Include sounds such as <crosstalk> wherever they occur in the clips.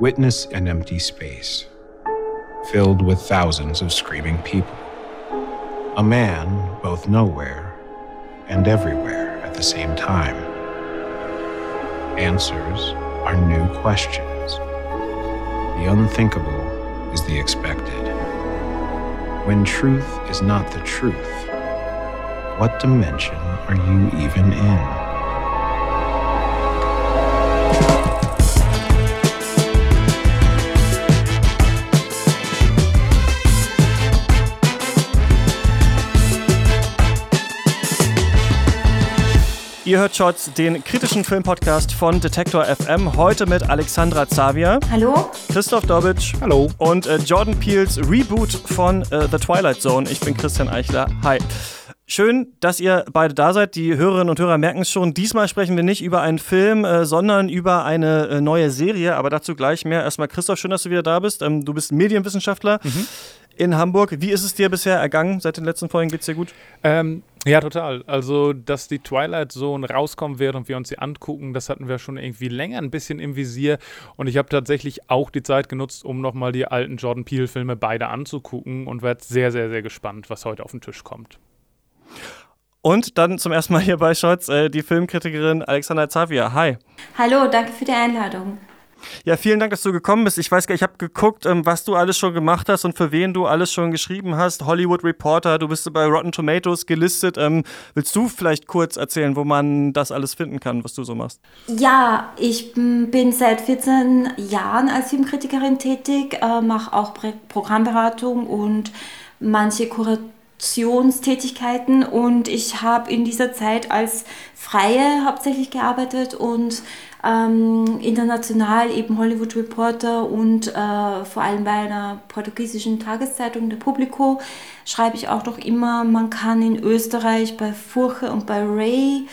Witness an empty space, filled with thousands of screaming people. A man both nowhere and everywhere at the same time. Answers are new questions. The unthinkable is the expected. When truth is not the truth, what dimension are you even in? Ihr hört Shots, den kritischen Filmpodcast von Detektor FM. Heute mit Alexandra Zavia. Hallo. Christoph Dobitsch. Hallo. Und äh, Jordan Peels Reboot von äh, The Twilight Zone. Ich bin Christian Eichler. Hi. Schön, dass ihr beide da seid. Die Hörerinnen und Hörer merken es schon. Diesmal sprechen wir nicht über einen Film, äh, sondern über eine äh, neue Serie. Aber dazu gleich mehr. Erstmal, Christoph, schön, dass du wieder da bist. Ähm, du bist Medienwissenschaftler. Mhm in Hamburg. Wie ist es dir bisher ergangen? Seit den letzten Folgen geht es dir gut? Ähm, ja, total. Also, dass die Twilight Zone rauskommen wird und wir uns sie angucken, das hatten wir schon irgendwie länger ein bisschen im Visier. Und ich habe tatsächlich auch die Zeit genutzt, um nochmal die alten Jordan Peele-Filme beide anzugucken und werde sehr, sehr, sehr gespannt, was heute auf den Tisch kommt. Und dann zum ersten Mal hier bei Scholz äh, die Filmkritikerin Alexandra Zavia. Hi. Hallo, danke für die Einladung. Ja, vielen Dank, dass du gekommen bist. Ich weiß gar ich habe geguckt, ähm, was du alles schon gemacht hast und für wen du alles schon geschrieben hast. Hollywood Reporter, du bist bei Rotten Tomatoes gelistet. Ähm, willst du vielleicht kurz erzählen, wo man das alles finden kann, was du so machst? Ja, ich bin seit 14 Jahren als Filmkritikerin tätig, äh, mache auch Programmberatung und manche Kurationstätigkeiten und ich habe in dieser Zeit als Freie hauptsächlich gearbeitet und ähm, international eben Hollywood Reporter und äh, vor allem bei einer portugiesischen Tageszeitung, der Publico, schreibe ich auch noch immer, man kann in Österreich bei Furche und bei Ray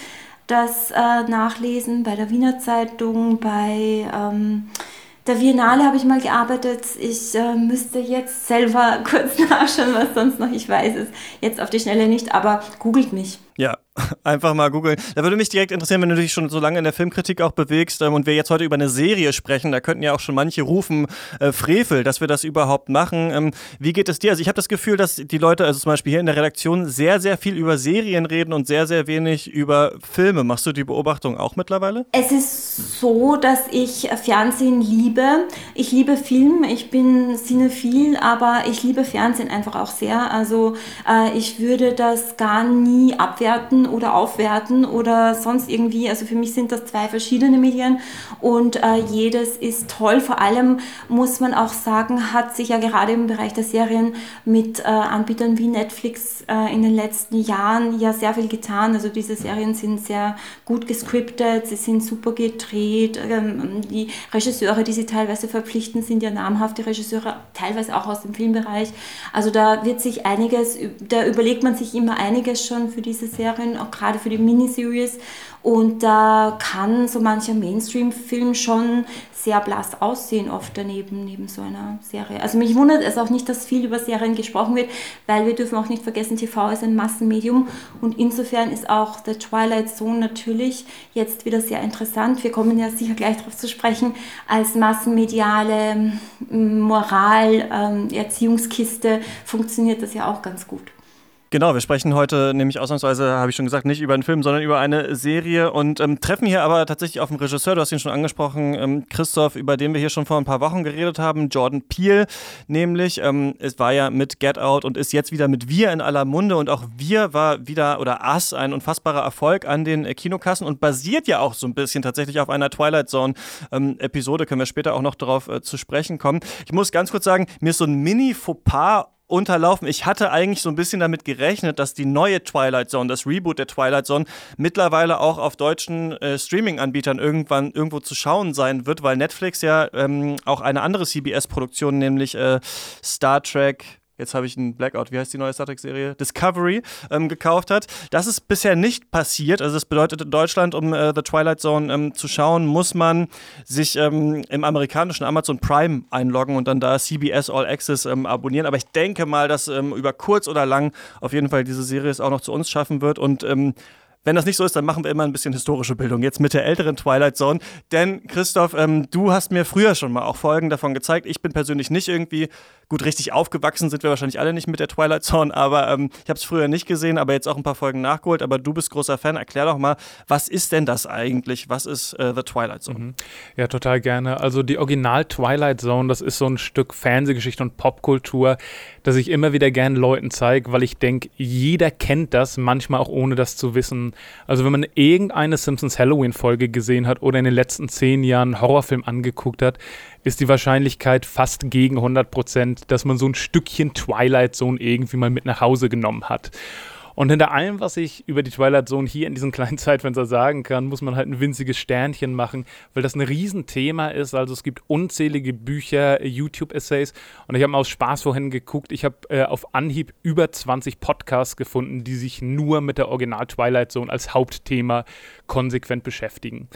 das äh, nachlesen, bei der Wiener Zeitung, bei ähm, der Biennale habe ich mal gearbeitet. Ich äh, müsste jetzt selber <laughs> kurz nachschauen, was sonst noch ich weiß es jetzt auf die Schnelle nicht, aber googelt mich. Ja, <laughs> einfach mal googeln. Da würde mich direkt interessieren, wenn du dich schon so lange in der Filmkritik auch bewegst ähm, und wir jetzt heute über eine Serie sprechen, da könnten ja auch schon manche rufen, äh, Frevel, dass wir das überhaupt machen. Ähm, wie geht es dir? Also ich habe das Gefühl, dass die Leute, also zum Beispiel hier in der Redaktion, sehr, sehr viel über Serien reden und sehr, sehr wenig über Filme. Machst du die Beobachtung auch mittlerweile? Es ist so, dass ich Fernsehen liebe. Ich liebe Film, ich bin cinephil, aber ich liebe Fernsehen einfach auch sehr. Also äh, ich würde das gar nie abwerten oder aufwerten oder sonst irgendwie. Also für mich sind das zwei verschiedene Medien und äh, jedes ist toll. Vor allem muss man auch sagen, hat sich ja gerade im Bereich der Serien mit äh, Anbietern wie Netflix äh, in den letzten Jahren ja sehr viel getan. Also diese Serien sind sehr gut gescriptet, sie sind super gedreht. Ähm, die Regisseure, die sie teilweise verpflichten, sind ja namhafte Regisseure, teilweise auch aus dem Filmbereich. Also da wird sich einiges, da überlegt man sich immer einiges schon für diese Serien, auch gerade für die Miniseries. Und da kann so mancher Mainstream-Film schon sehr blass aussehen, oft daneben, neben so einer Serie. Also mich wundert es auch nicht, dass viel über Serien gesprochen wird, weil wir dürfen auch nicht vergessen, TV ist ein Massenmedium und insofern ist auch The Twilight Zone natürlich jetzt wieder sehr interessant. Wir kommen ja sicher gleich darauf zu sprechen, als massenmediale Moral, ähm, Erziehungskiste funktioniert das ja auch ganz gut. Genau, wir sprechen heute nämlich ausnahmsweise, habe ich schon gesagt, nicht über einen Film, sondern über eine Serie und ähm, treffen hier aber tatsächlich auf einen Regisseur, du hast ihn schon angesprochen, ähm, Christoph, über den wir hier schon vor ein paar Wochen geredet haben, Jordan Peele, nämlich, ähm, es war ja mit Get Out und ist jetzt wieder mit Wir in aller Munde und auch Wir war wieder, oder Us, ein unfassbarer Erfolg an den äh, Kinokassen und basiert ja auch so ein bisschen tatsächlich auf einer Twilight Zone ähm, Episode, können wir später auch noch darauf äh, zu sprechen kommen. Ich muss ganz kurz sagen, mir ist so ein Mini-Fauxpas unterlaufen. Ich hatte eigentlich so ein bisschen damit gerechnet, dass die neue Twilight Zone, das Reboot der Twilight Zone, mittlerweile auch auf deutschen äh, Streaming-Anbietern irgendwann irgendwo zu schauen sein wird, weil Netflix ja ähm, auch eine andere CBS-Produktion, nämlich äh, Star Trek jetzt habe ich einen Blackout, wie heißt die neue Star Trek-Serie? Discovery ähm, gekauft hat. Das ist bisher nicht passiert. Also das bedeutet in Deutschland, um äh, The Twilight Zone ähm, zu schauen, muss man sich ähm, im amerikanischen Amazon Prime einloggen und dann da CBS All Access ähm, abonnieren. Aber ich denke mal, dass ähm, über kurz oder lang auf jeden Fall diese Serie es auch noch zu uns schaffen wird und ähm, Wenn das nicht so ist, dann machen wir immer ein bisschen historische Bildung. Jetzt mit der älteren Twilight Zone. Denn, Christoph, ähm, du hast mir früher schon mal auch Folgen davon gezeigt. Ich bin persönlich nicht irgendwie gut richtig aufgewachsen, sind wir wahrscheinlich alle nicht mit der Twilight Zone, aber ähm, ich habe es früher nicht gesehen, aber jetzt auch ein paar Folgen nachgeholt. Aber du bist großer Fan. Erklär doch mal, was ist denn das eigentlich? Was ist äh, The Twilight Zone? Mhm. Ja, total gerne. Also die Original Twilight Zone, das ist so ein Stück Fernsehgeschichte und Popkultur, das ich immer wieder gerne Leuten zeige, weil ich denke, jeder kennt das, manchmal auch ohne das zu wissen. Also wenn man irgendeine Simpsons Halloween-Folge gesehen hat oder in den letzten zehn Jahren einen Horrorfilm angeguckt hat, ist die Wahrscheinlichkeit fast gegen 100 Prozent, dass man so ein Stückchen Twilight Zone irgendwie mal mit nach Hause genommen hat. Und hinter allem, was ich über die Twilight Zone hier in diesem kleinen <laughs> Zeitfenster sagen kann, muss man halt ein winziges Sternchen machen, weil das ein Riesenthema ist. Also es gibt unzählige Bücher, YouTube-Essays und ich habe mal aus Spaß vorhin geguckt. Ich habe äh, auf Anhieb über 20 Podcasts gefunden, die sich nur mit der Original Twilight Zone als Hauptthema konsequent beschäftigen.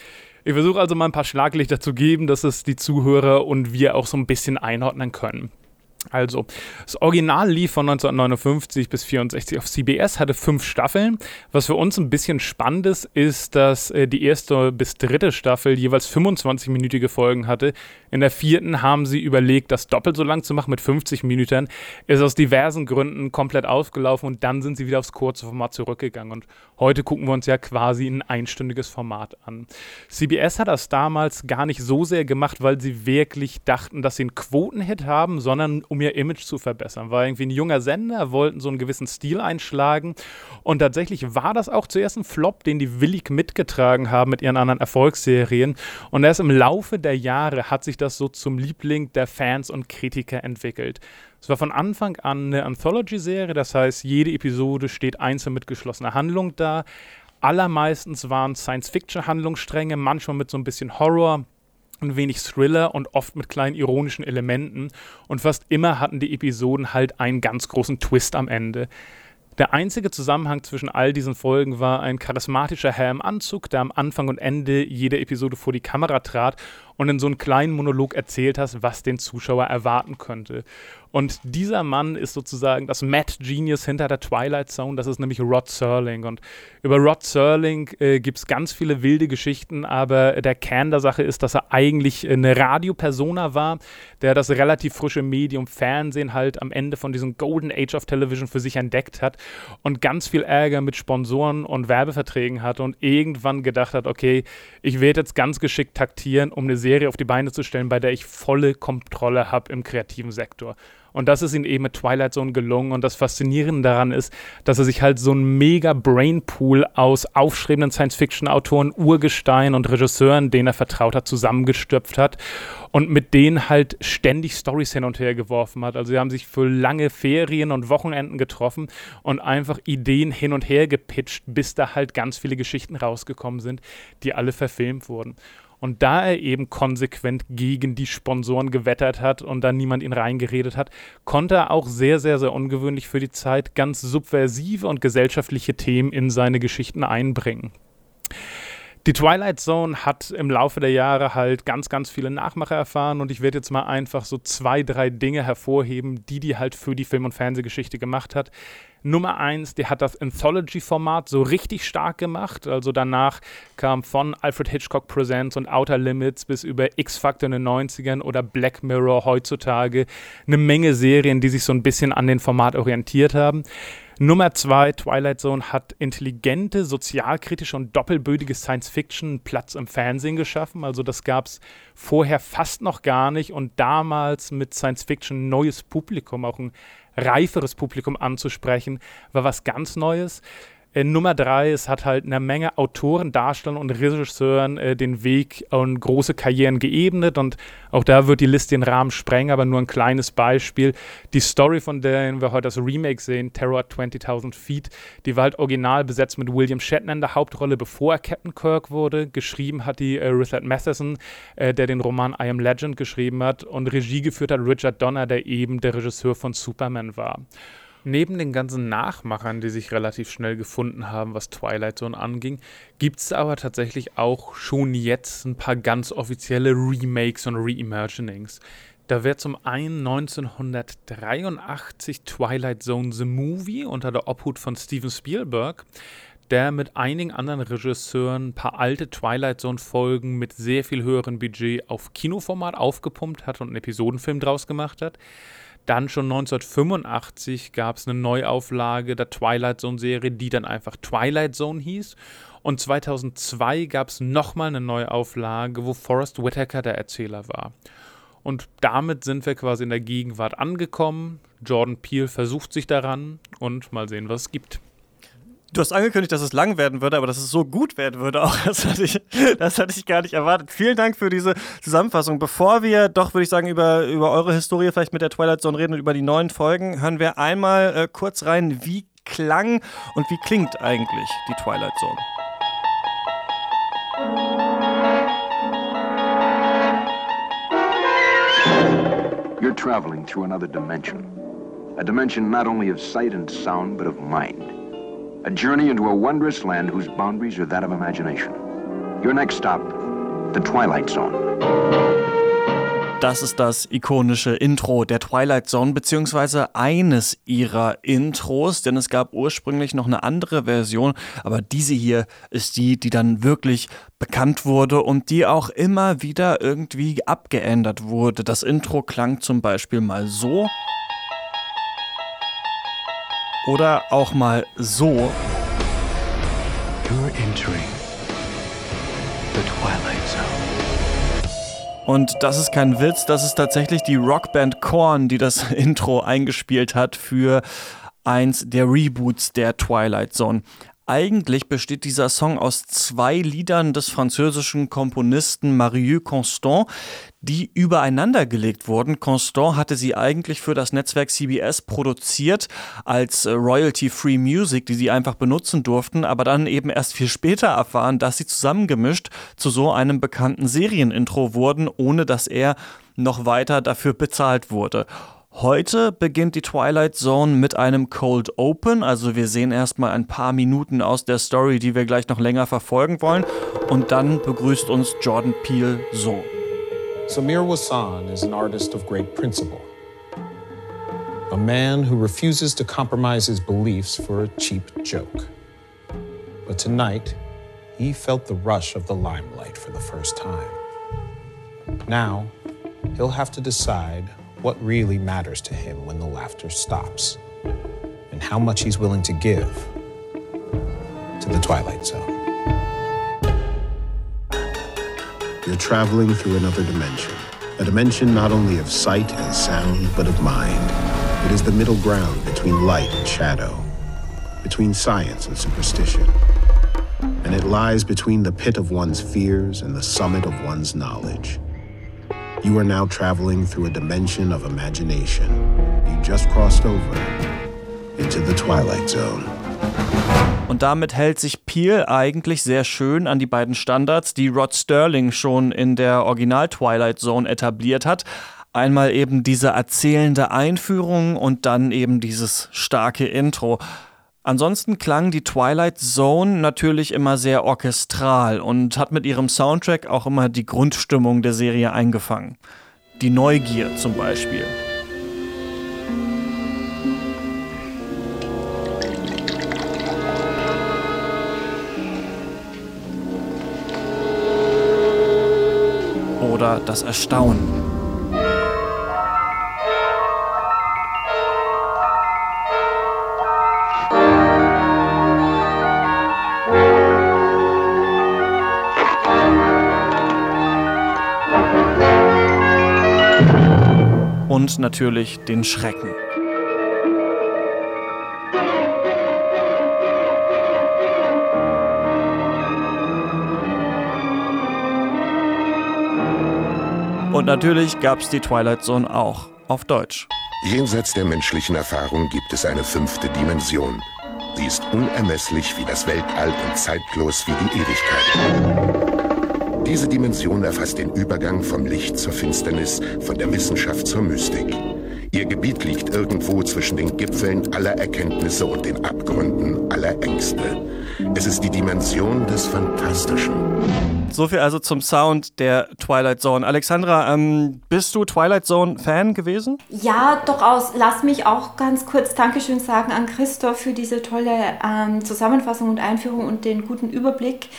Ich versuche also mal ein paar Schlaglichter zu geben, dass es die Zuhörer und wir auch so ein bisschen einordnen können. Also, das Original lief von 1959 bis 64 auf CBS, hatte fünf Staffeln. Was für uns ein bisschen spannend ist, ist, dass äh, die erste bis dritte Staffel jeweils 25-minütige Folgen hatte. In der vierten haben sie überlegt, das doppelt so lang zu machen mit 50 Minuten. Ist aus diversen Gründen komplett ausgelaufen und dann sind sie wieder aufs kurze Format zurückgegangen. Und heute gucken wir uns ja quasi ein einstündiges Format an. CBS hat das damals gar nicht so sehr gemacht, weil sie wirklich dachten, dass sie einen Quotenhit haben, sondern um ihr Image zu verbessern. War irgendwie ein junger Sender, wollten so einen gewissen Stil einschlagen. Und tatsächlich war das auch zuerst ein Flop, den die willig mitgetragen haben mit ihren anderen Erfolgsserien. Und erst im Laufe der Jahre hat sich das so zum Liebling der Fans und Kritiker entwickelt. Es war von Anfang an eine Anthology-Serie, das heißt, jede Episode steht einzeln mit geschlossener Handlung da. Allermeistens waren Science-Fiction-Handlungsstränge, manchmal mit so ein bisschen Horror, ein wenig Thriller und oft mit kleinen ironischen Elementen. Und fast immer hatten die Episoden halt einen ganz großen Twist am Ende. Der einzige Zusammenhang zwischen all diesen Folgen war ein charismatischer Herr im Anzug, der am Anfang und Ende jeder Episode vor die Kamera trat und in so einem kleinen Monolog erzählt hat, was den Zuschauer erwarten könnte. Und dieser Mann ist sozusagen das Mad Genius hinter der Twilight Zone, das ist nämlich Rod Serling. Und über Rod Serling äh, gibt es ganz viele wilde Geschichten, aber der Kern der Sache ist, dass er eigentlich eine Radiopersona war, der das relativ frische Medium Fernsehen halt am Ende von diesem Golden Age of Television für sich entdeckt hat und ganz viel Ärger mit Sponsoren und Werbeverträgen hatte und irgendwann gedacht hat, okay, ich werde jetzt ganz geschickt taktieren, um eine Serie auf die Beine zu stellen, bei der ich volle Kontrolle habe im kreativen Sektor. Und das ist ihm eben mit Twilight Zone gelungen. Und das Faszinierende daran ist, dass er sich halt so ein mega Brainpool aus aufstrebenden Science-Fiction-Autoren, Urgestein und Regisseuren, denen er vertraut hat, zusammengestürpft hat und mit denen halt ständig Stories hin und her geworfen hat. Also sie haben sich für lange Ferien und Wochenenden getroffen und einfach Ideen hin und her gepitcht, bis da halt ganz viele Geschichten rausgekommen sind, die alle verfilmt wurden. Und da er eben konsequent gegen die Sponsoren gewettert hat und da niemand ihn reingeredet hat, konnte er auch sehr, sehr, sehr ungewöhnlich für die Zeit ganz subversive und gesellschaftliche Themen in seine Geschichten einbringen. Die Twilight Zone hat im Laufe der Jahre halt ganz, ganz viele Nachmacher erfahren und ich werde jetzt mal einfach so zwei, drei Dinge hervorheben, die die halt für die Film- und Fernsehgeschichte gemacht hat. Nummer eins, die hat das Anthology-Format so richtig stark gemacht. Also danach kam von Alfred Hitchcock Presents und Outer Limits bis über X-Factor in den 90ern oder Black Mirror heutzutage eine Menge Serien, die sich so ein bisschen an den Format orientiert haben. Nummer zwei, Twilight Zone hat intelligente, sozialkritische und doppelbödige Science-Fiction Platz im Fernsehen geschaffen. Also das gab es vorher fast noch gar nicht und damals mit Science-Fiction neues Publikum, auch ein reiferes Publikum anzusprechen, war was ganz Neues. Äh, Nummer drei, es hat halt eine Menge Autoren, Darstellern und Regisseuren äh, den Weg und große Karrieren geebnet und auch da wird die Liste den Rahmen sprengen, aber nur ein kleines Beispiel. Die Story, von der wir heute das Remake sehen, Terror at 20.000 Feet, die war halt original besetzt mit William Shatner in der Hauptrolle, bevor er Captain Kirk wurde. Geschrieben hat die äh, Richard Matheson, äh, der den Roman I Am Legend geschrieben hat und Regie geführt hat Richard Donner, der eben der Regisseur von Superman war. Neben den ganzen Nachmachern, die sich relativ schnell gefunden haben, was Twilight Zone anging, gibt es aber tatsächlich auch schon jetzt ein paar ganz offizielle Remakes und Reimaginings. Da wäre zum einen 1983 Twilight Zone The Movie unter der Obhut von Steven Spielberg. der mit einigen anderen Regisseuren ein paar alte Twilight Zone-Folgen mit sehr viel höherem Budget auf Kinoformat aufgepumpt hat und einen Episodenfilm draus gemacht hat. Dann schon 1985 gab es eine Neuauflage der Twilight Zone-Serie, die dann einfach Twilight Zone hieß. Und 2002 gab es nochmal eine Neuauflage, wo Forrest Whitaker der Erzähler war. Und damit sind wir quasi in der Gegenwart angekommen. Jordan Peele versucht sich daran und mal sehen, was es gibt. Du hast angekündigt, dass es lang werden würde, aber dass es so gut werden würde auch. <laughs> Das hatte ich, das hatte ich gar nicht erwartet. Vielen Dank für diese Zusammenfassung. Bevor wir doch, würde ich sagen, über, über eure Historie vielleicht mit der Twilight Zone reden und über die neuen Folgen, hören wir einmal äh, kurz rein, wie klang und wie klingt eigentlich die Twilight Zone. You're traveling through another dimension. A dimension not only of sight and sound, but of mind. A journey into a wondrous land whose boundaries are that of imagination. Your next stop, the Twilight Zone. Das ist das ikonische Intro der Twilight Zone, beziehungsweise eines ihrer Intros, denn es gab ursprünglich noch eine andere Version, aber diese hier ist die, die dann wirklich bekannt wurde und die auch immer wieder irgendwie abgeändert wurde. Das Intro klang zum Beispiel mal so oder auch mal so. Und das ist kein Witz, das ist tatsächlich die Rockband Korn, die das <laughs> Intro eingespielt hat für eins der Reboots der Twilight Zone. Eigentlich besteht dieser Song aus zwei Liedern des französischen Komponisten Marius Constant, die übereinander gelegt wurden. Constant hatte sie eigentlich für das Netzwerk CBS produziert als äh, Royalty-Free Music, die sie einfach benutzen durften, aber dann eben erst viel später erfahren, dass sie zusammengemischt zu so einem bekannten Serienintro wurden, ohne dass er noch weiter dafür bezahlt wurde. Heute beginnt die Twilight Zone mit einem Cold Open, also wir sehen erstmal ein paar Minuten aus der Story, die wir gleich noch länger verfolgen wollen und dann begrüßt uns Jordan Peele so. Samir Wassan is an artist of great principle. A man who refuses to compromise his beliefs for a cheap joke. But tonight, he felt the rush of the limelight for the first time. Now, he'll have to decide what really matters to him when the laughter stops, and how much he's willing to give to the Twilight Zone. You're traveling through another dimension, a dimension not only of sight and sound, but of mind. It is the middle ground between light and shadow, between science and superstition. And it lies between the pit of one's fears and the summit of one's knowledge. You are now traveling through a dimension of imagination. You just crossed over into the Twilight Zone. Und damit hält sich Peel eigentlich sehr schön an die beiden Standards, die Rod Sterling schon in der Original Twilight Zone etabliert hat. Einmal eben diese erzählende Einführung und dann eben dieses starke Intro. Ansonsten klang die Twilight Zone natürlich immer sehr orchestral und hat mit ihrem Soundtrack auch immer die Grundstimmung der Serie eingefangen. Die Neugier zum Beispiel. Oder das Erstaunen. Und natürlich den Schrecken. Und natürlich gab es die Twilight Zone auch auf Deutsch. Jenseits der menschlichen Erfahrung gibt es eine fünfte Dimension. Sie ist unermesslich wie das Weltall und zeitlos wie die Ewigkeit. Diese Dimension erfasst den Übergang vom Licht zur Finsternis, von der Wissenschaft zur Mystik. Ihr Gebiet liegt irgendwo zwischen den Gipfeln aller Erkenntnisse und den Abgründen aller Ängste. Es ist die Dimension des Fantastischen. So viel also zum Sound der Twilight Zone. Alexandra, ähm, bist du Twilight Zone-Fan gewesen? Ja, durchaus. Lass mich auch ganz kurz Dankeschön sagen an Christoph für diese tolle ähm, Zusammenfassung und Einführung und den guten Überblick.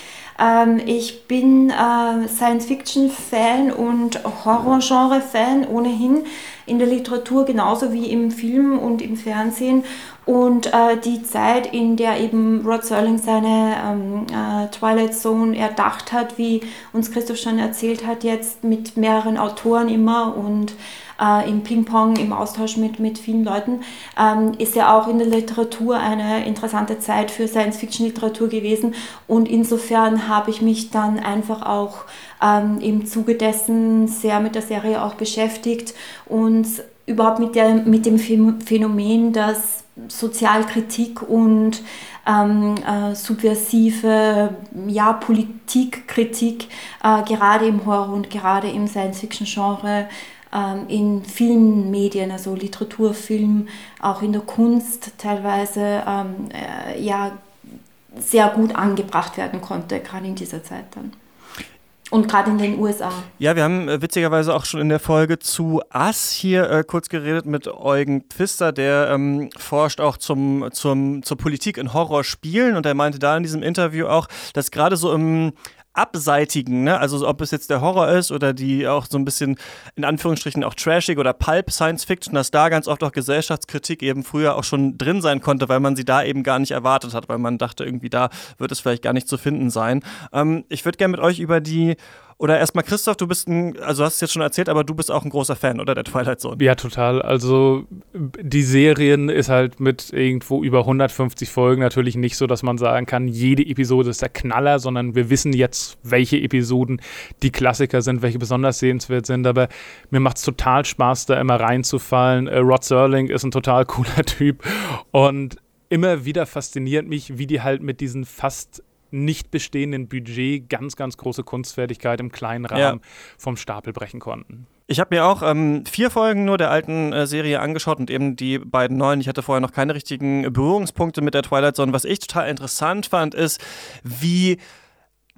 Ähm, ich bin äh, Science-Fiction-Fan und Horror-Genre-Fan ohnehin in der Literatur genauso wie im Film und im Fernsehen. Und äh, die Zeit, in der eben Rod Serling seine ähm, äh, Twilight Zone erdacht hat, wie uns Christoph schon erzählt hat, jetzt mit mehreren Autoren immer und äh, im Ping-Pong, im Austausch mit, mit vielen Leuten, ähm, ist ja auch in der Literatur eine interessante Zeit für Science-Fiction-Literatur gewesen. Und insofern habe ich mich dann einfach auch ähm, im Zuge dessen sehr mit der Serie auch beschäftigt und überhaupt mit, der, mit dem Phänomen, dass Sozialkritik und ähm, äh, subversive ja, Politikkritik äh, gerade im Horror und gerade im Science-Fiction-Genre in vielen Medien, also Literatur, Film, auch in der Kunst teilweise ähm, äh, ja, sehr gut angebracht werden konnte, gerade in dieser Zeit dann. Und gerade in den USA. Ja, wir haben äh, witzigerweise auch schon in der Folge zu Ass hier äh, kurz geredet mit Eugen Pfister, der ähm, forscht auch zum, zum, zur Politik in Horrorspielen und er meinte da in diesem Interview auch, dass gerade so im abseitigen, ne? also ob es jetzt der Horror ist oder die auch so ein bisschen in Anführungsstrichen auch trashig oder Pulp Science Fiction, dass da ganz oft auch Gesellschaftskritik eben früher auch schon drin sein konnte, weil man sie da eben gar nicht erwartet hat, weil man dachte irgendwie da wird es vielleicht gar nicht zu finden sein. Ähm, ich würde gerne mit euch über die oder erstmal Christoph, du bist ein, also hast es jetzt schon erzählt, aber du bist auch ein großer Fan, oder der Twilight Zone? Ja, total. Also die Serien ist halt mit irgendwo über 150 Folgen natürlich nicht so, dass man sagen kann, jede Episode ist der Knaller, sondern wir wissen jetzt, welche Episoden die Klassiker sind, welche besonders sehenswert sind. Aber mir macht es total Spaß, da immer reinzufallen. Äh, Rod Serling ist ein total <laughs> cooler Typ und immer wieder fasziniert mich, wie die halt mit diesen fast nicht bestehenden Budget ganz, ganz große Kunstfertigkeit im kleinen Rahmen ja. vom Stapel brechen konnten. Ich habe mir auch ähm, vier Folgen nur der alten äh, Serie angeschaut und eben die beiden neuen. Ich hatte vorher noch keine richtigen Berührungspunkte mit der Twilight Zone. Was ich total interessant fand, ist, wie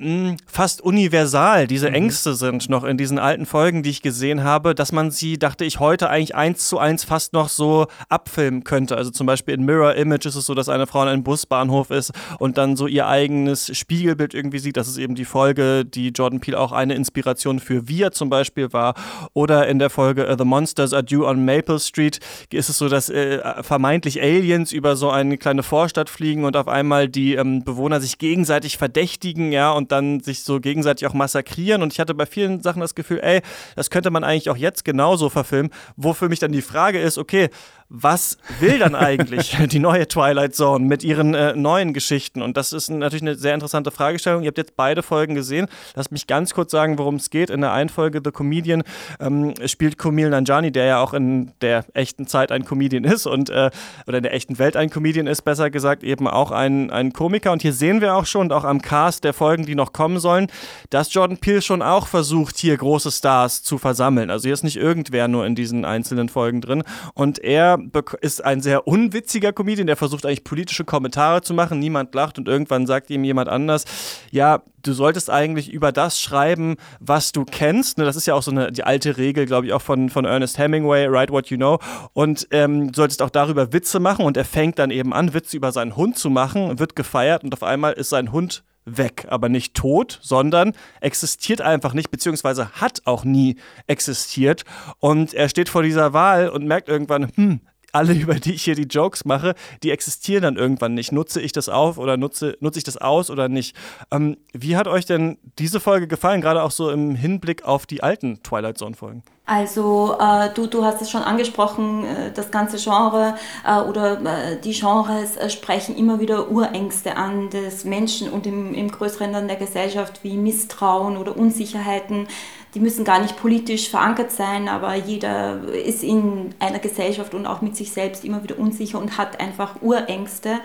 mh, fast universal diese mhm. Ängste sind noch in diesen alten Folgen, die ich gesehen habe, dass man sie, dachte ich, heute eigentlich eins zu eins fast noch so abfilmen könnte. Also zum Beispiel in Mirror Image ist es so, dass eine Frau in einem Busbahnhof ist und dann so ihr eigenes Spiegelbild irgendwie sieht. Das ist eben die Folge, die Jordan Peele auch eine Inspiration für Wir zum Beispiel war. Oder in der Folge uh, The Monsters Are Due on Maple Street ist es so, dass äh, vermeintlich Aliens über so eine kleine Vorstadt fliegen und auf einmal die ähm, Bewohner sich gegenseitig verdächtigen, ja, und dann sich so gegenseitig auch massakrieren. Und ich hatte bei vielen Sachen das Gefühl, ey, das könnte man eigentlich auch jetzt genauso verfilmen. Wofür mich dann die Frage ist, okay, was will dann eigentlich <laughs> die neue Twilight Zone mit ihren äh, neuen Geschichten? Und das ist natürlich eine sehr interessante Fragestellung. Ihr habt jetzt beide Folgen gesehen. Lasst mich ganz kurz sagen, worum es geht. In der einen Folge The Comedian ähm, spielt Kumil Nanjani, der ja auch in der echten Zeit ein Comedian ist und äh, oder in der echten Welt ein Comedian ist, besser gesagt, eben auch ein, ein Komiker. Und hier sehen wir auch schon, und auch am Cast der Folgen, die noch kommen sollen, dass Jordan Peele schon auch versucht, hier große Stars zu versammeln. Also hier ist nicht irgendwer nur in diesen einzelnen Folgen drin. Und er ist ein sehr unwitziger Comedian, der versucht eigentlich politische Kommentare zu machen. Niemand lacht und irgendwann sagt ihm jemand anders, ja, du solltest eigentlich über das schreiben, was du kennst. Ne, das ist ja auch so eine die alte Regel, glaube ich, auch von, von Ernest Hemingway, Write What You Know. Und ähm, solltest auch darüber Witze machen. Und er fängt dann eben an, Witze über seinen Hund zu machen, wird gefeiert und auf einmal ist sein Hund weg, aber nicht tot, sondern existiert einfach nicht, beziehungsweise hat auch nie existiert. Und er steht vor dieser Wahl und merkt irgendwann, hm, alle, <laughs> über die ich hier die Jokes mache, die existieren dann irgendwann nicht. Nutze ich das auf oder nutze, nutze ich das aus oder nicht? Ähm, wie hat euch denn diese Folge gefallen, gerade auch so im Hinblick auf die alten Twilight Zone-Folgen? Also äh, du, du hast es schon angesprochen, äh, das ganze Genre äh, oder äh, die Genres äh, sprechen immer wieder Urängste an des Menschen und im, im größeren dann der Gesellschaft wie Misstrauen oder Unsicherheiten die müssen gar nicht politisch verankert sein, aber jeder ist in einer Gesellschaft und auch mit sich selbst immer wieder unsicher und hat einfach Urängste,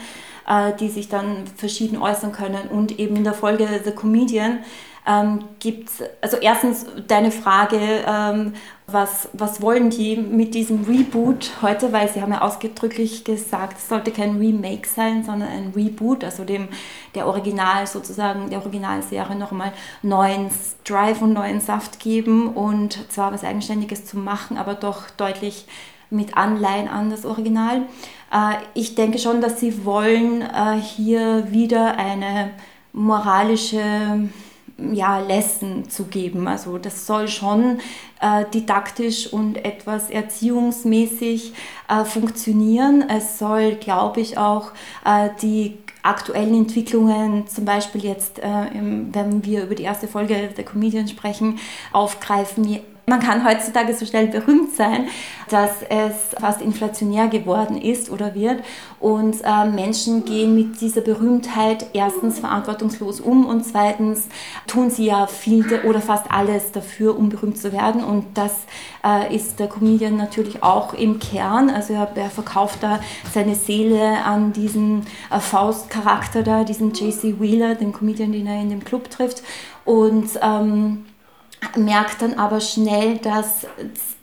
äh, die sich dann verschieden äußern können. Und eben in der Folge The Comedian ähm, gibt also erstens deine Frage, ähm, was, was wollen die mit diesem Reboot heute, weil sie haben ja ausdrücklich gesagt, es sollte kein Remake sein, sondern ein Reboot, also dem der Original sozusagen, der Originalserie nochmal neuen Drive und neuen Saft geben und zwar was Eigenständiges zu machen, aber doch deutlich mit Anleihen an das Original. Äh, ich denke schon, dass sie wollen äh, hier wieder eine moralische ja, Lesson zu geben. Also das soll schon äh, didaktisch und etwas erziehungsmäßig äh, funktionieren. Es soll, glaube ich, auch äh, die aktuellen Entwicklungen, zum Beispiel jetzt, äh, im, wenn wir über die erste Folge der Comedian sprechen, aufgreifen, man kann heutzutage so schnell berühmt sein, dass es fast inflationär geworden ist oder wird. Und äh, Menschen gehen mit dieser Berühmtheit erstens verantwortungslos um und zweitens tun sie ja viel oder fast alles dafür, um berühmt zu werden. Und das äh, ist der Comedian natürlich auch im Kern. Also er, er verkauft da seine Seele an diesen äh, Faust-Charakter da, diesen JC Wheeler, den Comedian, den er in dem Club trifft. Und ähm, merkt dann aber schnell, dass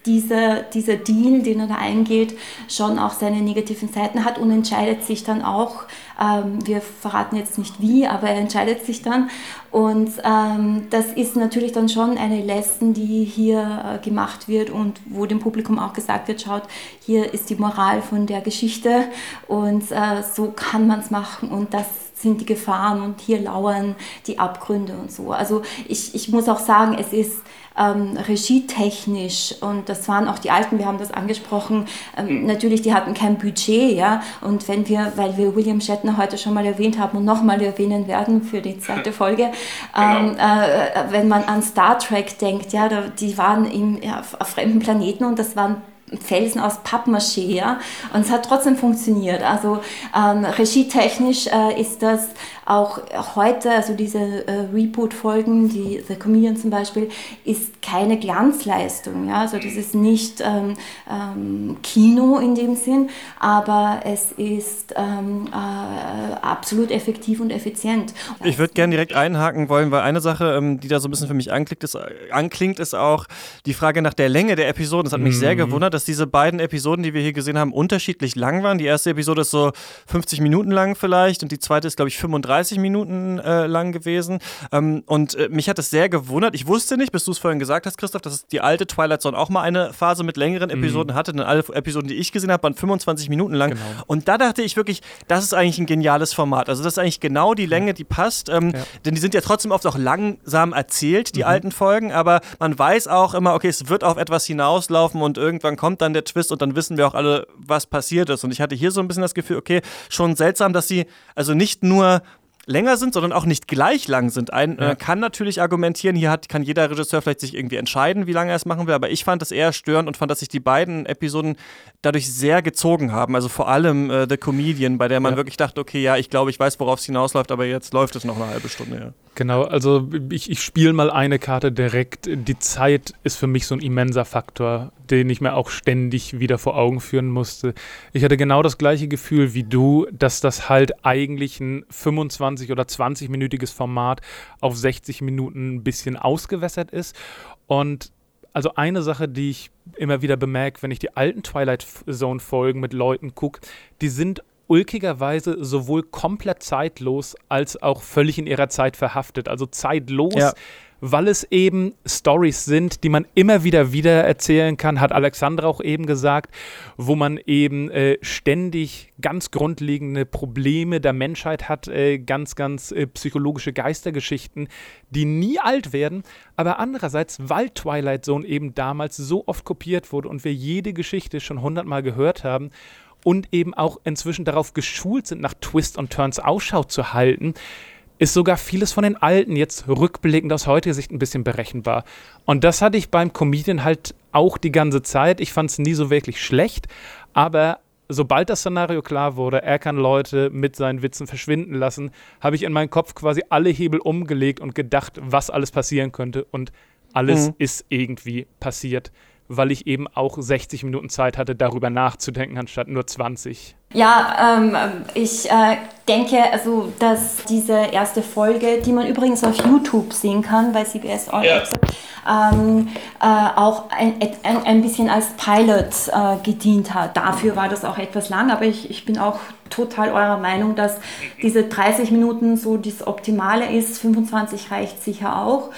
dieser, dieser Deal, den er da eingeht, schon auch seine negativen Seiten hat und entscheidet sich dann auch, ähm, wir verraten jetzt nicht wie, aber er entscheidet sich dann. Und ähm, das ist natürlich dann schon eine Lesson, die hier äh, gemacht wird und wo dem Publikum auch gesagt wird, schaut, hier ist die Moral von der Geschichte und äh, so kann man es machen und das sind die Gefahren und hier lauern die Abgründe und so. Also ich, ich muss auch sagen, es ist ähm, regietechnisch und das waren auch die Alten, wir haben das angesprochen, ähm, natürlich, die hatten kein Budget, ja, und wenn wir, weil wir William Shatner heute schon mal erwähnt haben und nochmal erwähnen werden für die zweite <laughs> Folge, ähm, genau. äh, wenn man an Star Trek denkt, ja, da, die waren im, ja, auf fremden Planeten und das waren Felsen aus Pappmaché, ja, und es hat trotzdem funktioniert. Also ähm, regietechnisch äh, ist das auch heute, also diese äh, Reboot-Folgen, die The Comedian zum Beispiel, ist keine Glanzleistung, ja, also das ist nicht ähm, ähm, Kino in dem Sinn, aber es ist ähm, äh, absolut effektiv und effizient. Ich würde gerne direkt einhaken wollen, weil eine Sache, ähm, die da so ein bisschen für mich anklingt, ist, anklingt, ist auch die Frage nach der Länge der Episoden. Das hat mich mhm. sehr gewundert, dass diese beiden Episoden, die wir hier gesehen haben, unterschiedlich lang waren. Die erste Episode ist so 50 Minuten lang vielleicht und die zweite ist, glaube ich, 35 Minuten äh, lang gewesen. Ähm, und äh, mich hat es sehr gewundert. Ich wusste nicht, bis du es vorhin gesagt hast, Christoph, dass die alte Twilight Zone auch mal eine Phase mit längeren mhm. Episoden mhm. hatte. Denn alle Episoden, die ich gesehen habe, waren 25 Minuten lang. Genau. Und da dachte ich wirklich, das ist eigentlich ein geniales Format. Also das ist eigentlich genau die Länge, die passt. Ähm, ja. Denn die sind ja trotzdem oft auch langsam erzählt, die mhm. alten Folgen. Aber man weiß auch immer, okay, es wird auf etwas hinauslaufen und irgendwann kommt dann der Twist und dann wissen wir auch alle, was passiert ist. Und ich hatte hier so ein bisschen das Gefühl, okay, schon seltsam, dass sie also nicht nur länger sind, sondern auch nicht gleich lang sind. Ein ja. äh, kann natürlich argumentieren, hier hat, kann jeder Regisseur vielleicht sich irgendwie entscheiden, wie lange er es machen will, aber ich fand das eher störend und fand, dass sich die beiden Episoden dadurch sehr gezogen haben. Also vor allem äh, The Comedian, bei der man ja. wirklich dachte, okay, ja, ich glaube, ich weiß, worauf es hinausläuft, aber jetzt läuft es noch eine halbe Stunde. Ja. Genau, also ich, ich spiele mal eine Karte direkt. Die Zeit ist für mich so ein immenser Faktor, den ich mir auch ständig wieder vor Augen führen musste. Ich hatte genau das gleiche Gefühl wie du, dass das halt eigentlich ein 25 oder 20-minütiges Format auf 60 Minuten ein bisschen ausgewässert ist. Und also eine Sache, die ich immer wieder bemerke, wenn ich die alten Twilight Zone Folgen mit Leuten gucke, die sind ulkigerweise sowohl komplett zeitlos als auch völlig in ihrer Zeit verhaftet. Also zeitlos, ja. weil es eben Stories sind, die man immer wieder wieder erzählen kann, hat Alexandra auch eben gesagt, wo man eben äh, ständig ganz grundlegende Probleme der Menschheit hat, äh, ganz, ganz äh, psychologische Geistergeschichten, die nie alt werden. Aber andererseits, weil Twilight Zone eben damals so oft kopiert wurde und wir jede Geschichte schon hundertmal gehört haben, und eben auch inzwischen darauf geschult sind, nach Twists und Turns Ausschau zu halten, ist sogar vieles von den Alten jetzt rückblickend aus heutiger Sicht ein bisschen berechenbar. Und das hatte ich beim Comedian halt auch die ganze Zeit. Ich fand es nie so wirklich schlecht, aber sobald das Szenario klar wurde, er kann Leute mit seinen Witzen verschwinden lassen, habe ich in meinem Kopf quasi alle Hebel umgelegt und gedacht, was alles passieren könnte. Und alles mhm. ist irgendwie passiert weil ich eben auch 60 Minuten Zeit hatte, darüber nachzudenken, anstatt nur 20. Ja, ähm, ich äh, denke, also, dass diese erste Folge, die man übrigens auf YouTube sehen kann bei CBS All ja. Access, ähm, äh, auch ein, ein, ein, bisschen als Pilot äh, gedient hat. Dafür war das auch etwas lang, aber ich, ich bin auch total eurer Meinung, dass diese 30 Minuten so das Optimale ist. 25 reicht sicher auch.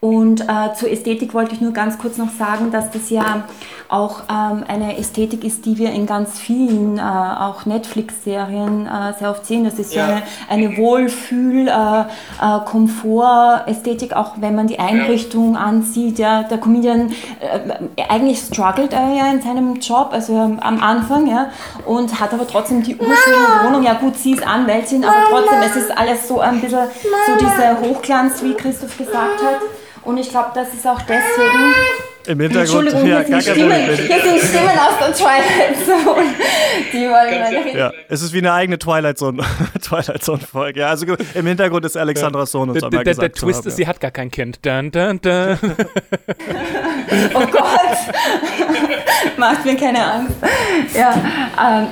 Und äh, zur Ästhetik wollte ich nur ganz kurz noch sagen, dass das ja auch ähm, eine Ästhetik ist, die wir in ganz vielen, äh, auch Netflix-Serien äh, sehr oft sehen. Das ist ja, eine, eine Wohlfühl-, äh, äh, Komfort-Ästhetik, auch wenn man die Einrichtung ja. ansieht. Ja, der Comedian, äh, eigentlich struggelt er ja in seinem Job, also am Anfang, ja, und hat aber trotzdem die urschöne Wohnung. Ja gut, sie ist Anwältin, aber trotzdem, es ist alles so ein bisschen so dieser Hochglanz, wie Christoph gesagt hat. Und ich glaube, das ist auch deswegen. Im Hintergrund, Entschuldigung, hier, sind Stimmen, hier sind Stimmen aus der Twilight Zone. Die wollen meine ja, es ist wie eine eigene Twilight Zone, <laughs> Twilight Zone Folge. Ja, also im Hintergrund ist Alexandras Sohn uns der, der, der Twist ist, sie hat gar kein Kind. Dun, dun, dun. <laughs> oh Gott, <laughs> macht mir keine Angst. Ja, ähm,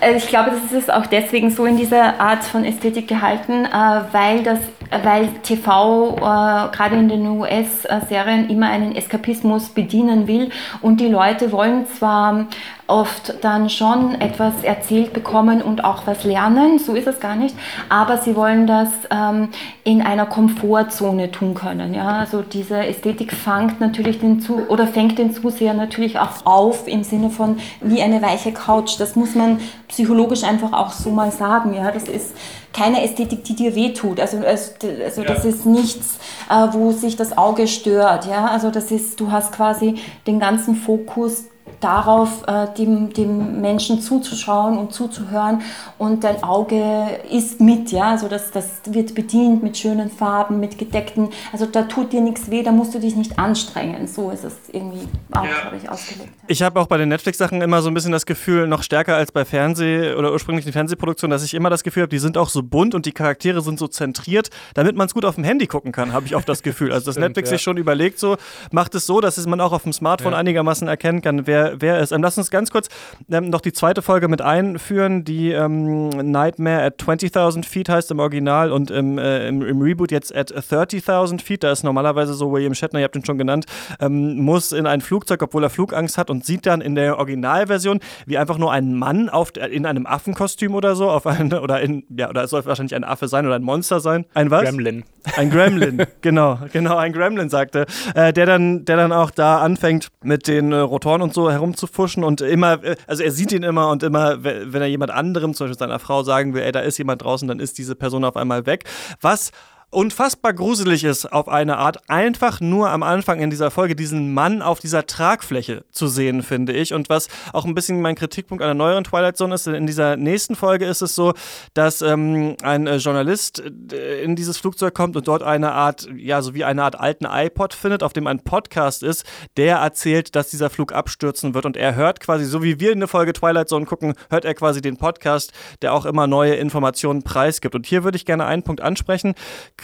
äh, ich glaube, das ist auch deswegen so in dieser Art von Ästhetik gehalten, äh, weil das weil TV äh, gerade in den US-Serien immer einen Eskapismus bedienen will und die Leute wollen zwar oft dann schon etwas erzählt bekommen und auch was lernen, so ist es gar nicht, aber sie wollen das ähm, in einer Komfortzone tun können. Ja? Also diese Ästhetik fängt natürlich den zu oder fängt den Zuseher natürlich auch auf im Sinne von wie eine weiche Couch. Das muss man psychologisch einfach auch so mal sagen. Ja? Das ist keine Ästhetik, die dir wehtut. Also, also, also ja. das ist nichts, äh, wo sich das Auge stört. Ja? Also das ist, du hast quasi den ganzen Fokus darauf, äh, dem, dem Menschen zuzuschauen und zuzuhören und dein Auge ist mit, ja, also das, das wird bedient mit schönen Farben, mit gedeckten, also da tut dir nichts weh, da musst du dich nicht anstrengen, so ist es irgendwie auch, ja. glaube ich, ausgelegt. Ich habe auch bei den Netflix-Sachen immer so ein bisschen das Gefühl, noch stärker als bei Fernseh- oder ursprünglichen Fernsehproduktionen, dass ich immer das Gefühl habe, die sind auch so bunt und die Charaktere sind so zentriert, damit man es gut auf dem Handy gucken kann, habe ich oft das Gefühl. Also dass Netflix ja. sich schon überlegt, so macht es so, dass man auch auf dem Smartphone ja. einigermaßen erkennen kann, wer wer, ist. Ähm, lass uns ganz kurz ähm, noch die zweite Folge mit einführen, die ähm, Nightmare at 20.000 Feet heißt im Original und im, äh, im, im, Reboot jetzt at 30.000 Feet. Da ist normalerweise so William Shatner, ihr habt ihn schon genannt, ähm, muss in ein Flugzeug, obwohl er Flugangst hat und sieht dann in der Originalversion, wie einfach nur ein Mann auf, in einem Affenkostüm oder so, auf eine, <laughs> oder in, ja, oder es soll wahrscheinlich ein Affe sein oder ein Monster sein. Ein was? Gremlin. Ein Gremlin, <laughs> genau, genau, ein Gremlin sagte, äh, der, dann, der dann auch da anfängt mit den äh, Rotoren und so herumzufuschen und immer, äh, also er sieht ihn immer und immer, wenn er jemand anderem, zum Beispiel seiner Frau, sagen will, ey, da ist jemand draußen, dann ist diese Person auf einmal weg. Was unfassbar gruselig ist auf eine Art, einfach nur am Anfang in dieser Folge diesen Mann auf dieser Tragfläche zu sehen, finde ich. Und was auch ein bisschen mein Kritikpunkt an der neueren Twilight Zone ist, in dieser nächsten Folge ist es so, dass ähm, ein äh, Journalist äh, in dieses Flugzeug kommt und dort eine Art, ja, so wie eine Art alten iPod findet, auf dem ein Podcast ist, der erzählt, dass dieser Flug abstürzen wird. Und er hört quasi, so wie wir in der Folge Twilight Zone gucken, hört er quasi den Podcast, der auch immer neue Informationen preisgibt. Und hier würde ich gerne einen Punkt ansprechen.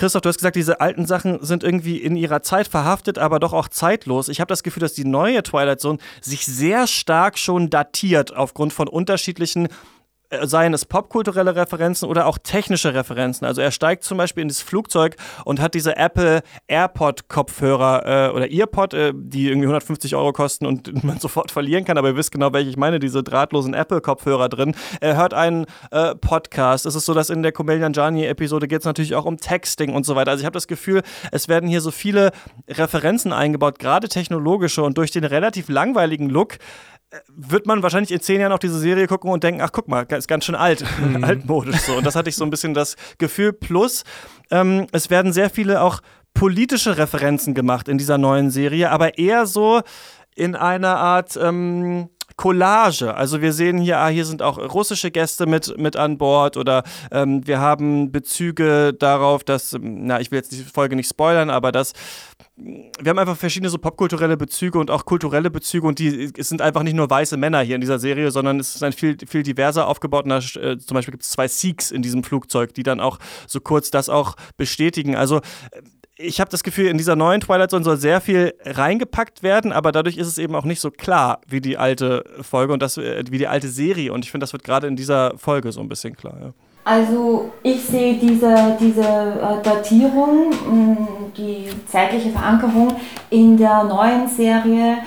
Christoph, du hast gesagt, diese alten Sachen sind irgendwie in ihrer Zeit verhaftet, aber doch auch zeitlos. Ich habe das Gefühl, dass die neue Twilight Zone sich sehr stark schon datiert aufgrund von unterschiedlichen seien es popkulturelle Referenzen oder auch technische Referenzen. Also er steigt zum Beispiel in dieses Flugzeug und hat diese Apple AirPod-Kopfhörer äh, oder EarPod, äh, die irgendwie 150 Euro kosten und <laughs> man sofort verlieren kann, aber ihr wisst genau, welche ich meine, diese drahtlosen Apple-Kopfhörer drin. Er hört einen äh, Podcast. Es ist so, dass in der Comedian Jani-Episode geht es natürlich auch um Texting und so weiter. Also ich habe das Gefühl, es werden hier so viele Referenzen eingebaut, gerade technologische und durch den relativ langweiligen Look wird man wahrscheinlich in zehn Jahren auch diese Serie gucken und denken, ach guck mal, ist ganz schön alt, <laughs> mhm. altmodisch so. Und das hatte ich so ein bisschen das Gefühl. Plus, ähm, es werden sehr viele auch politische Referenzen gemacht in dieser neuen Serie, aber eher so in einer Art ähm, Collage. Also wir sehen hier, ah, hier sind auch russische Gäste mit, mit an Bord oder ähm, wir haben Bezüge darauf, dass, na, ich will jetzt die Folge nicht spoilern, aber dass wir haben einfach verschiedene so popkulturelle Bezüge und auch kulturelle Bezüge und die es sind einfach nicht nur weiße Männer hier in dieser Serie, sondern es ist ein viel, viel diverser aufgebaut. Und da, äh, zum Beispiel gibt es zwei Sikhs in diesem Flugzeug, die dann auch so kurz das auch bestätigen. Also ich habe das Gefühl, in dieser neuen Twilight Zone soll sehr viel reingepackt werden, aber dadurch ist es eben auch nicht so klar wie die alte Folge und das äh, wie die alte Serie. Und ich finde, das wird gerade in dieser Folge so ein bisschen klar. Ja. Also ich sehe diese, diese äh, Datierung, mm, die zeitliche Verankerung in der neuen Serie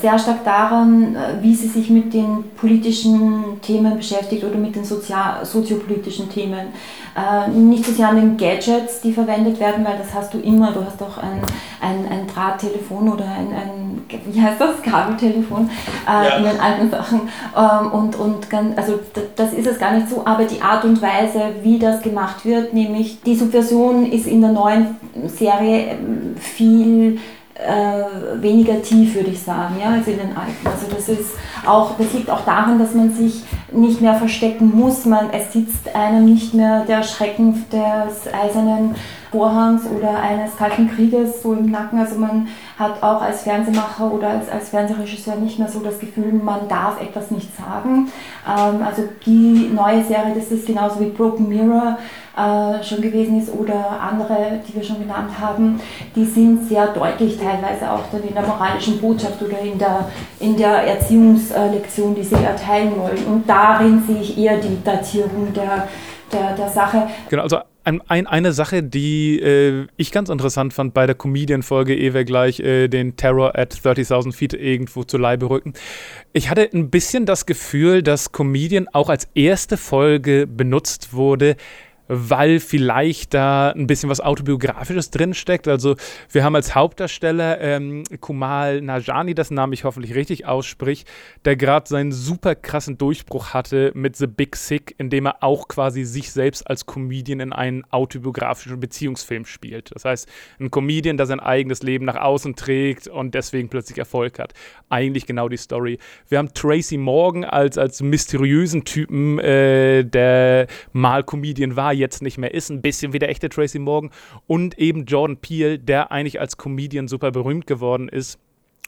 sehr stark daran, äh, wie sie sich mit den politischen Themen beschäftigt oder mit den sozial, soziopolitischen Themen. Äh, nicht so sehr an den Gadgets, die verwendet werden, weil das hast du immer. Du hast auch ein, ein, ein Drahttelefon oder ein, ein, wie heißt das, Kabeltelefon äh, ja. in den alten Sachen. Ähm, und, und ganz, also das ist es gar nicht so, aber die Art und Weise, wie das gemacht wird, nämlich die Subversion ist in der neuen Serie viel äh, weniger tief, würde ich sagen, ja, als in den alten. Also das ist auch, das liegt auch daran, dass man sich nicht mehr verstecken muss. Man, es sitzt einem nicht mehr der Schrecken des eisernen Vorhangs oder eines Kalten Krieges so im Nacken. Also man hat auch als Fernsehmacher oder als, als Fernsehregisseur nicht mehr so das Gefühl, man darf etwas nicht sagen. Ähm, also die neue Serie, das ist genauso wie Broken Mirror äh, schon gewesen ist oder andere, die wir schon genannt haben, die sind sehr deutlich teilweise auch dann in der moralischen Botschaft oder in der, in der Erziehungslektion, die sie erteilen wollen. Und darin sehe ich eher die Datierung der, der, der Sache. Genau, also ein, ein, eine Sache, die äh, ich ganz interessant fand bei der Comedian-Folge, ehe wir gleich äh, den Terror at 30.000 Feet irgendwo zu Leibe rücken. Ich hatte ein bisschen das Gefühl, dass Comedian auch als erste Folge benutzt wurde, weil vielleicht da ein bisschen was Autobiografisches drinsteckt. Also wir haben als Hauptdarsteller ähm, Kumal Najani, das Name ich hoffentlich richtig ausspricht, der gerade seinen super krassen Durchbruch hatte mit The Big Sick, indem er auch quasi sich selbst als Comedian in einen autobiografischen Beziehungsfilm spielt. Das heißt, ein Comedian, der sein eigenes Leben nach außen trägt und deswegen plötzlich Erfolg hat. Eigentlich genau die Story. Wir haben Tracy Morgan als, als mysteriösen Typen, äh, der mal Comedian war, jetzt nicht mehr ist, ein bisschen wie der echte Tracy Morgan und eben Jordan Peele, der eigentlich als Comedian super berühmt geworden ist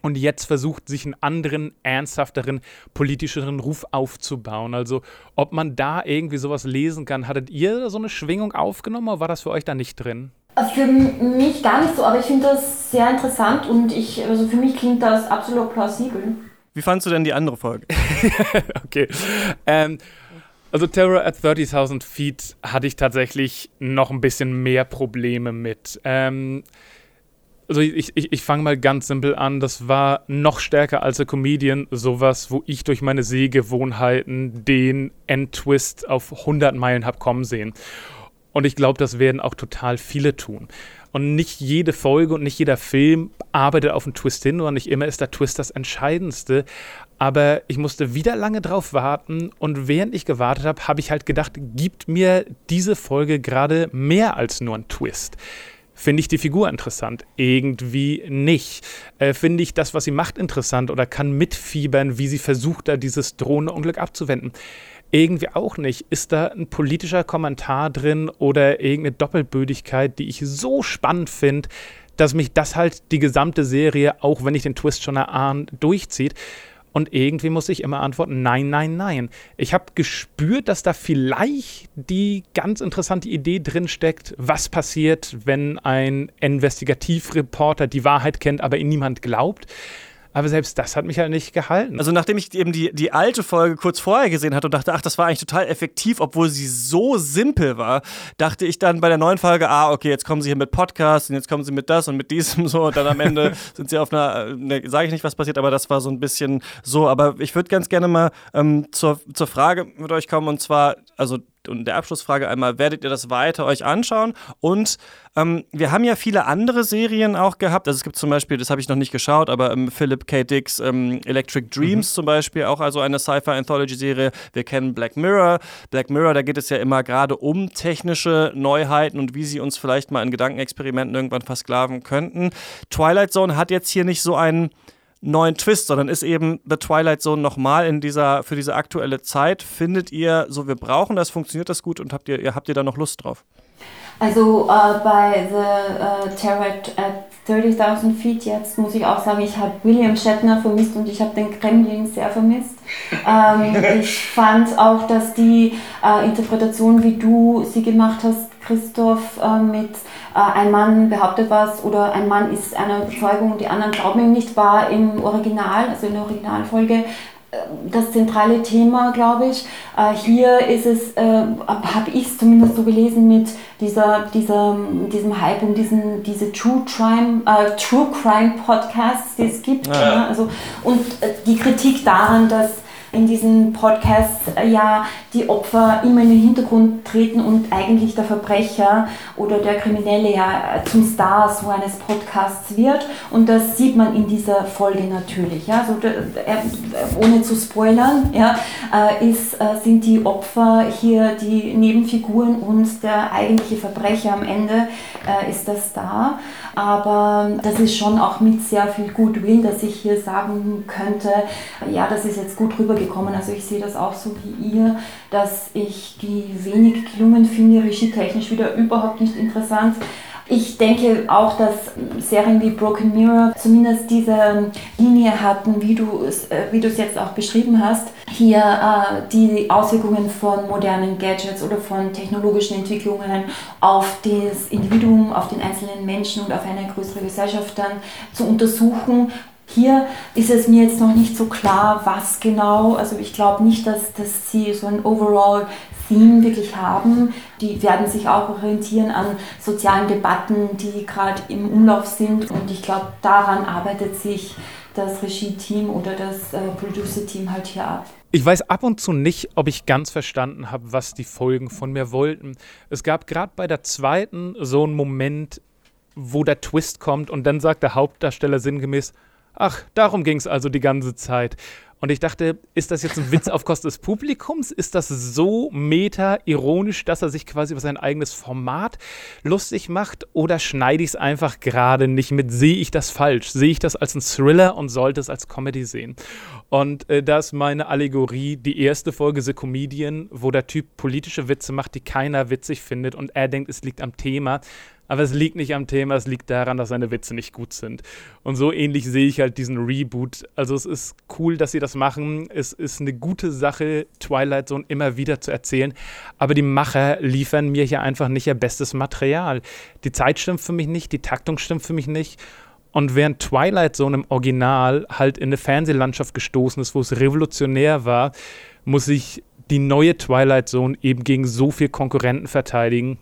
und jetzt versucht, sich einen anderen, ernsthafteren, politischeren Ruf aufzubauen. Also, ob man da irgendwie sowas lesen kann, hattet ihr so eine Schwingung aufgenommen oder war das für euch da nicht drin? Für mich gar nicht so, aber ich finde das sehr interessant und ich, also für mich klingt das absolut plausibel. Wie fandest du denn die andere Folge? <laughs> okay. Ähm, also Terror at 30.000 Feet hatte ich tatsächlich noch ein bisschen mehr Probleme mit. Ähm, also ich, ich, ich fange mal ganz simpel an. Das war noch stärker als ein Comedian sowas, wo ich durch meine Sehgewohnheiten den Endtwist auf 100 Meilen habe kommen sehen. Und ich glaube, das werden auch total viele tun. Und nicht jede Folge und nicht jeder Film arbeitet auf einen Twist hin, oder nicht immer ist der Twist das Entscheidendste. Aber ich musste wieder lange drauf warten und während ich gewartet habe, habe ich halt gedacht, gibt mir diese Folge gerade mehr als nur einen Twist. Finde ich die Figur interessant? Irgendwie nicht. Äh, Finde ich das, was sie macht, interessant oder kann mitfiebern, wie sie versucht, da dieses drohende Unglück abzuwenden? Irgendwie auch nicht. Ist da ein politischer Kommentar drin oder irgendeine Doppelbödigkeit, die ich so spannend finde, dass mich das halt die gesamte Serie, auch wenn ich den Twist schon erahne, durchzieht? Und irgendwie muss ich immer antworten, nein, nein, nein. Ich habe gespürt, dass da vielleicht die ganz interessante Idee drin steckt, was passiert, wenn ein Investigativreporter die Wahrheit kennt, aber ihn niemand glaubt. Aber selbst das hat mich halt nicht gehalten. Also nachdem ich eben die, die alte Folge kurz vorher gesehen hatte und dachte, ach, das war eigentlich total effektiv, obwohl sie so simpel war, dachte ich dann bei der neuen Folge, ah, okay, jetzt kommen sie hier mit Podcast und jetzt kommen sie mit das und mit diesem so und dann am Ende <laughs> sind sie auf einer, ne, sage ich nicht, was passiert, aber das war so ein bisschen so. Aber ich würde ganz gerne mal ähm, zur, zur Frage mit euch kommen und zwar, also und der Abschlussfrage einmal, werdet ihr das weiter euch anschauen? Und ähm, wir haben ja viele andere Serien auch gehabt. Also es gibt zum Beispiel, das habe ich noch nicht geschaut, aber ähm, Philip K. Dicks ähm, Electric Dreams mhm. zum Beispiel, auch also eine Sci-Fi-Anthology-Serie. Wir kennen Black Mirror. Black Mirror, da geht es ja immer gerade um technische Neuheiten und wie sie uns vielleicht mal in Gedankenexperimenten irgendwann versklaven könnten. Twilight Zone hat jetzt hier nicht so einen neuen Twist, sondern ist eben The Twilight Zone nochmal in dieser, für diese aktuelle Zeit. Findet ihr, so wir brauchen das, funktioniert das gut und habt ihr, habt ihr da noch Lust drauf? Also äh, bei The äh, Terror at 30.000 Feet jetzt muss ich auch sagen, ich habe William Shatner vermisst und ich habe den Kremlin sehr vermisst. <laughs> Ähm, ich fand auch, dass die äh, Interpretation, wie du sie gemacht hast, Christoph äh, mit äh, ein Mann behauptet was oder ein Mann ist einer Überzeugung und die anderen glauben ihm nicht, war im Original, also in der Originalfolge äh, das zentrale Thema, glaube ich. Äh, hier ist es, äh, habe ich es zumindest so gelesen, mit dieser, dieser, diesem Hype um diesen, diese True Crime, äh, True Crime Podcasts, die es gibt. Ja. Ja, also, und die Kritik daran, dass in diesen Podcasts äh, ja die Opfer immer in den Hintergrund treten und eigentlich der Verbrecher oder der Kriminelle ja zum Star so eines Podcasts wird. Und das sieht man in dieser Folge natürlich. Ja? Also, ohne zu spoilern, ja, äh, ist, äh, sind die Opfer hier die Nebenfiguren und der eigentliche Verbrecher am Ende ist der Star. Aber das ist schon auch mit sehr viel Goodwill, dass ich hier sagen könnte, ja, das ist jetzt gut rübergekommen. Also ich sehe das auch so wie ihr, dass ich die wenig gelungen finde, regietechnisch wieder überhaupt nicht interessant. Ich denke auch, dass Serien wie Broken Mirror zumindest diese Linie hatten, wie du es, äh, wie du es jetzt auch beschrieben hast, hier äh, die Auswirkungen von modernen Gadgets oder von technologischen Entwicklungen auf das Individuum, auf den einzelnen Menschen und auf eine größere Gesellschaft dann zu untersuchen hier ist es mir jetzt noch nicht so klar, was genau. Also ich glaube nicht, dass, dass sie so ein Overall Theme wirklich haben. Die werden sich auch orientieren an sozialen Debatten, die gerade im Umlauf sind. Und ich glaube, daran arbeitet sich das Regie-Team oder das äh, Producer-Team halt hier ab. Ich weiß ab und zu nicht, ob ich ganz verstanden habe, was die Folgen von mir wollten. Es gab gerade bei der zweiten so einen Moment, wo der Twist kommt und dann sagt der Hauptdarsteller sinngemäß, ach, darum ging es also die ganze Zeit. Und ich dachte, ist das jetzt ein Witz auf Kosten des Publikums? Ist das so meta-ironisch, dass er sich quasi über sein eigenes Format lustig macht? Oder schneide ich es einfach gerade nicht mit? Sehe ich das falsch? Sehe ich das als ein Thriller und sollte es als Comedy sehen? Und äh, da ist meine Allegorie die erste Folge The Comedian, wo der Typ politische Witze macht, die keiner witzig findet und er denkt, es liegt am Thema. Aber es liegt nicht am Thema, es liegt daran, dass seine Witze nicht gut sind. Und so ähnlich sehe ich halt diesen Reboot. Also es ist cool, dass sie das machen. Es ist eine gute Sache, Twilight Zone immer wieder zu erzählen. Aber die Macher liefern mir hier einfach nicht ihr bestes Material. Die Zeit stimmt für mich nicht, die Taktung stimmt für mich nicht. Und während Twilight Zone im Original halt in eine Fernsehlandschaft gestoßen ist, wo es revolutionär war, muss sich die neue Twilight Zone eben gegen so viel Konkurrenten verteidigen,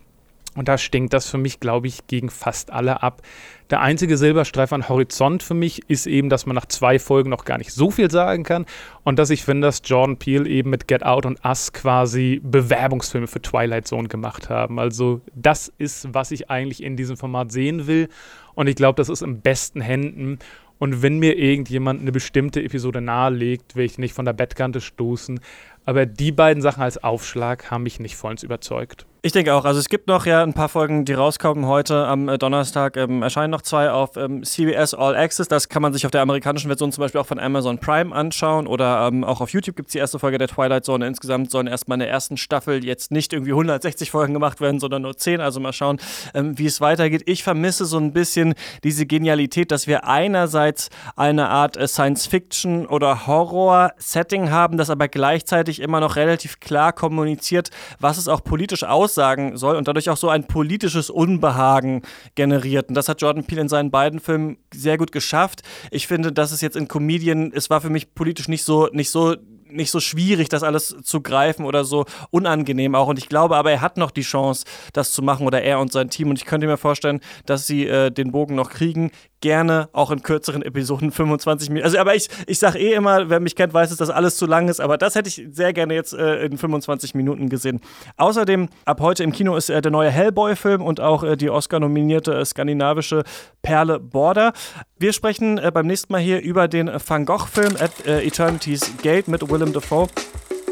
und da stinkt das für mich, glaube ich, gegen fast alle ab. Der einzige Silberstreif an Horizont für mich ist eben, dass man nach zwei Folgen noch gar nicht so viel sagen kann und dass ich finde, dass Jordan Peele eben mit Get Out und Us quasi Bewerbungsfilme für Twilight Zone gemacht haben. Also das ist, was ich eigentlich in diesem Format sehen will und ich glaube, das ist in besten Händen. Und wenn mir irgendjemand eine bestimmte Episode nahelegt, will ich nicht von der Bettkante stoßen. Aber die beiden Sachen als Aufschlag haben mich nicht vollends überzeugt. Ich denke auch. Also es gibt noch ja ein paar Folgen, die rauskommen heute am äh, Donnerstag. Ähm, erscheinen noch zwei auf ähm, CBS All Access. Das kann man sich auf der amerikanischen Version zum Beispiel auch von Amazon Prime anschauen. Oder ähm, auch auf YouTube gibt es die erste Folge der Twilight Zone. Insgesamt sollen erstmal in der ersten Staffel jetzt nicht irgendwie 160 Folgen gemacht werden, sondern nur 10. Also mal schauen, ähm, wie es weitergeht. Ich vermisse so ein bisschen diese Genialität, dass wir einerseits eine Art äh, Science-Fiction oder Horror-Setting haben, das aber gleichzeitig immer noch relativ klar kommuniziert, was es auch politisch aussieht aussagen soll und dadurch auch so ein politisches Unbehagen generiert. Und das hat Jordan Peele in seinen beiden Filmen sehr gut geschafft. Ich finde, dass es jetzt in Comedian, es war für mich politisch nicht so, nicht so nicht so schwierig, das alles zu greifen oder so unangenehm auch. Und ich glaube aber, er hat noch die Chance, das zu machen oder er und sein Team. Und ich könnte mir vorstellen, dass sie äh, den Bogen noch kriegen gerne auch in kürzeren Episoden 25 Minuten. Also, aber ich, ich sage eh immer, wer mich kennt, weiß, dass das alles zu lang ist, aber das hätte ich sehr gerne jetzt äh, in 25 Minuten gesehen. Außerdem, ab heute im Kino ist äh, der neue Hellboy-Film und auch äh, die Oscar-nominierte äh, skandinavische Perle Border. Wir sprechen äh, beim nächsten Mal hier über den Van Gogh-Film At äh, Eternity's Gate mit Willem Dafoe.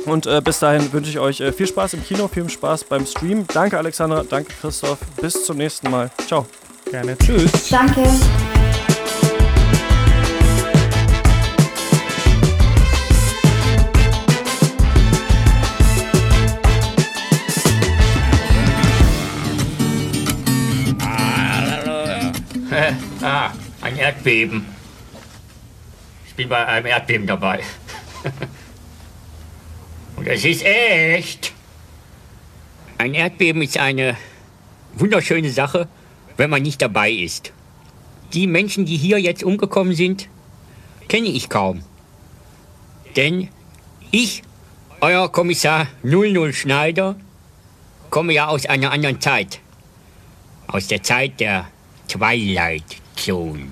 Und äh, bis dahin wünsche ich euch äh, viel Spaß im Kino, viel Spaß beim Stream. Danke Alexandra, danke Christoph. Bis zum nächsten Mal. Ciao. Gerne. Tschüss. Danke. ah, ein Erdbeben. Ich bin bei einem Erdbeben dabei. <laughs> Und es ist echt. Ein Erdbeben ist eine wunderschöne Sache, wenn man nicht dabei ist. Die Menschen, die hier jetzt umgekommen sind, kenne ich kaum. Denn ich, euer Kommissar 00 Schneider, komme ja aus einer anderen Zeit. Aus der Zeit der Twilight Zone.